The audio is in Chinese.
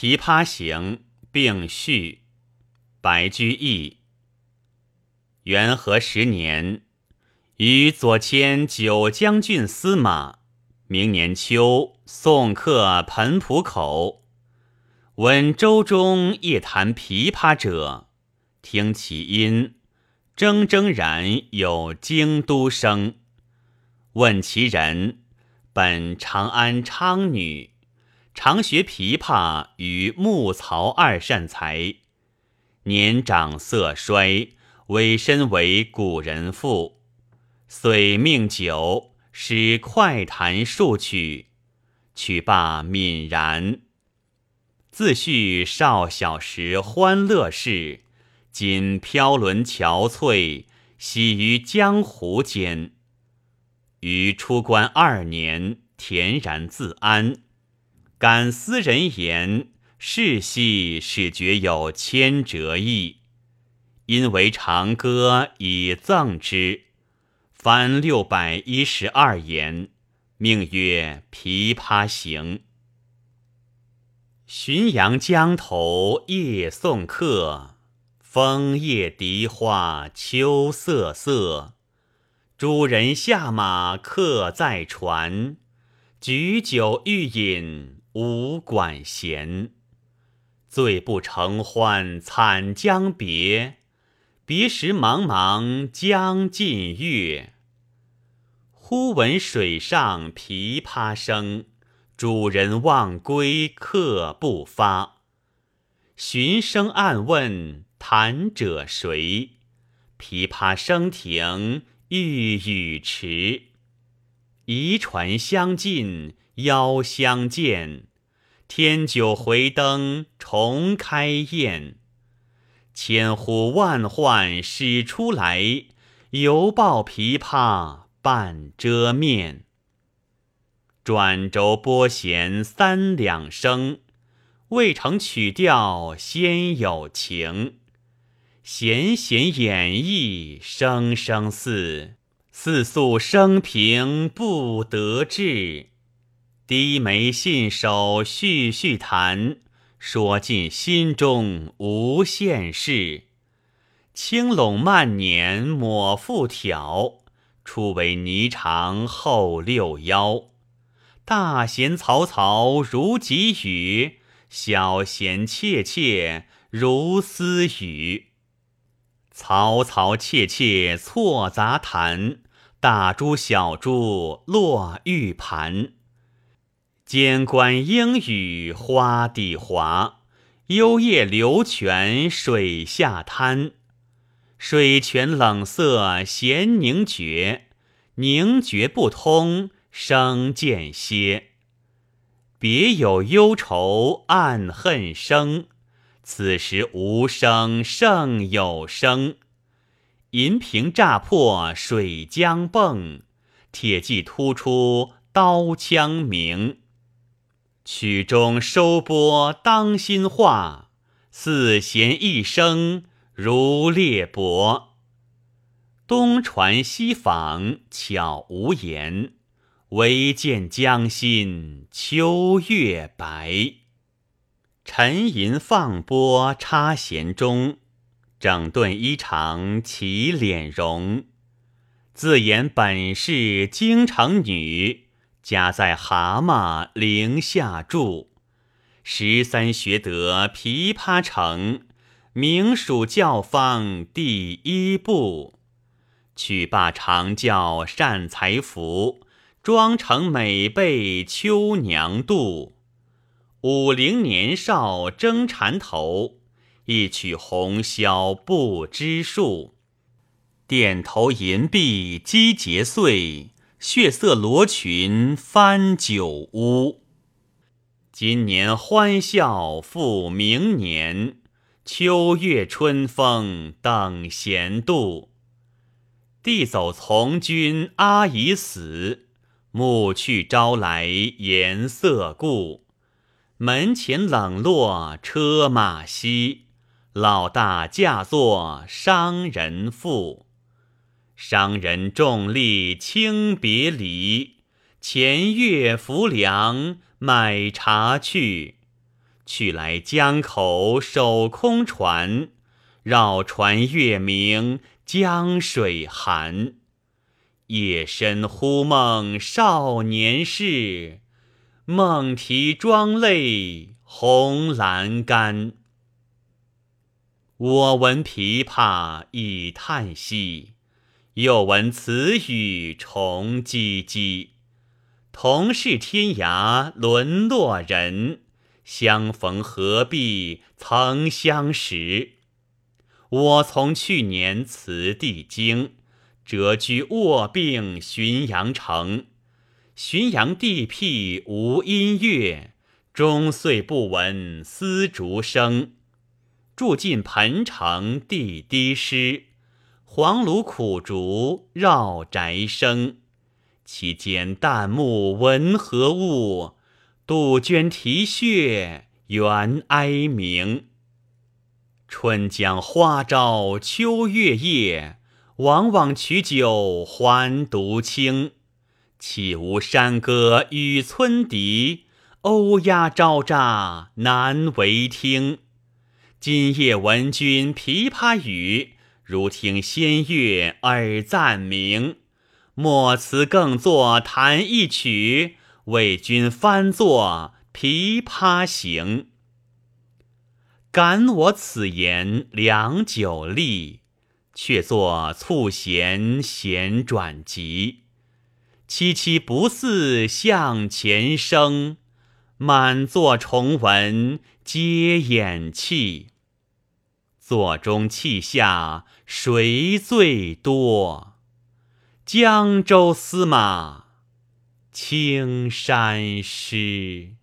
琵琶行》并序，白居易。元和十年，与左迁九江郡司马。明年秋，送客湓浦口，闻舟中夜弹琵琶者，听其音，铮铮然有京都声。问其人，本长安昌女，常学琵琶与木曹二善才。年长色衰，委身为古人妇，遂命酒。使快弹数曲，曲罢泯然。自叙少小时欢乐事，今飘沦憔悴，喜于江湖间。于出关二年，恬然自安。感思人言，世系始觉有千折意，因为长歌以赠之。凡六百一十二言，命曰《琵琶行》。浔阳江头夜送客，枫叶荻花秋瑟瑟。主人下马客在船，举酒欲饮无管弦。醉不成欢惨将别。别时茫茫江浸月，忽闻水上琵琶声。主人忘归客不发，寻声暗问弹者谁？琵琶声停欲语迟。移船相近邀相见，添酒回灯重开宴。千呼万唤始出来，犹抱琵琶半遮面。转轴拨弦三两声，未成曲调先有情。弦弦掩抑声声似，似诉生平不得志。低眉信手续续弹。说尽心中无限事，轻拢慢捻抹复挑，初为霓裳后六幺。大弦嘈嘈如急雨，小弦切切如私语。嘈嘈切切错杂弹，大珠小珠落玉盘。间关莺语花底滑，幽咽流泉水下滩。水泉冷涩弦凝绝，凝绝不通声渐歇。别有忧愁暗恨生，此时无声胜有声。银瓶乍破水浆迸，铁骑突出刀枪鸣。曲终收拨当心画，四弦一声如裂帛。东传西访巧无言，唯见江心秋月白。沉吟放拨插弦中，整顿衣裳起敛容。自言本是京城女。家在蛤蟆陵下住，十三学得琵琶成，名属教坊第一部。曲罢长教善才服，妆成美被秋娘妒。五陵年少争缠头，一曲红绡不知数。钿头银篦击节碎。血色罗裙翻酒污，今年欢笑复明年。秋月春风等闲度。弟走从军阿姨死，暮去朝来颜色故。门前冷落车马稀，老大嫁作商人妇。商人重利轻别离，前月浮梁买茶去。去来江口守空船，绕船月明，江水寒。夜深忽梦少年事，梦啼妆泪红阑干。我闻琵琶已叹息，又闻此语重唧唧。同是天涯沦落人，相逢何必曾相识。我从去年辞帝京，谪居卧病浔阳城。浔阳地僻无音乐，终岁不闻丝竹声。住近彭城地低湿，黄芦苦竹绕宅生。其间旦暮闻何物？杜鹃啼血猿哀鸣。春江花朝秋月夜，往往取酒还独倾。岂无山歌与村笛，欧鸦昭喳难为听。今夜闻君琵琶语，如听仙乐耳暂明。莫辞更作弹一曲，为君翻作《琵琶行》。感我此言良久立，却作促弦弦转急。凄凄不似向前声，满座重闻皆掩泣。座中泣下谁最多？江州司马青衫湿。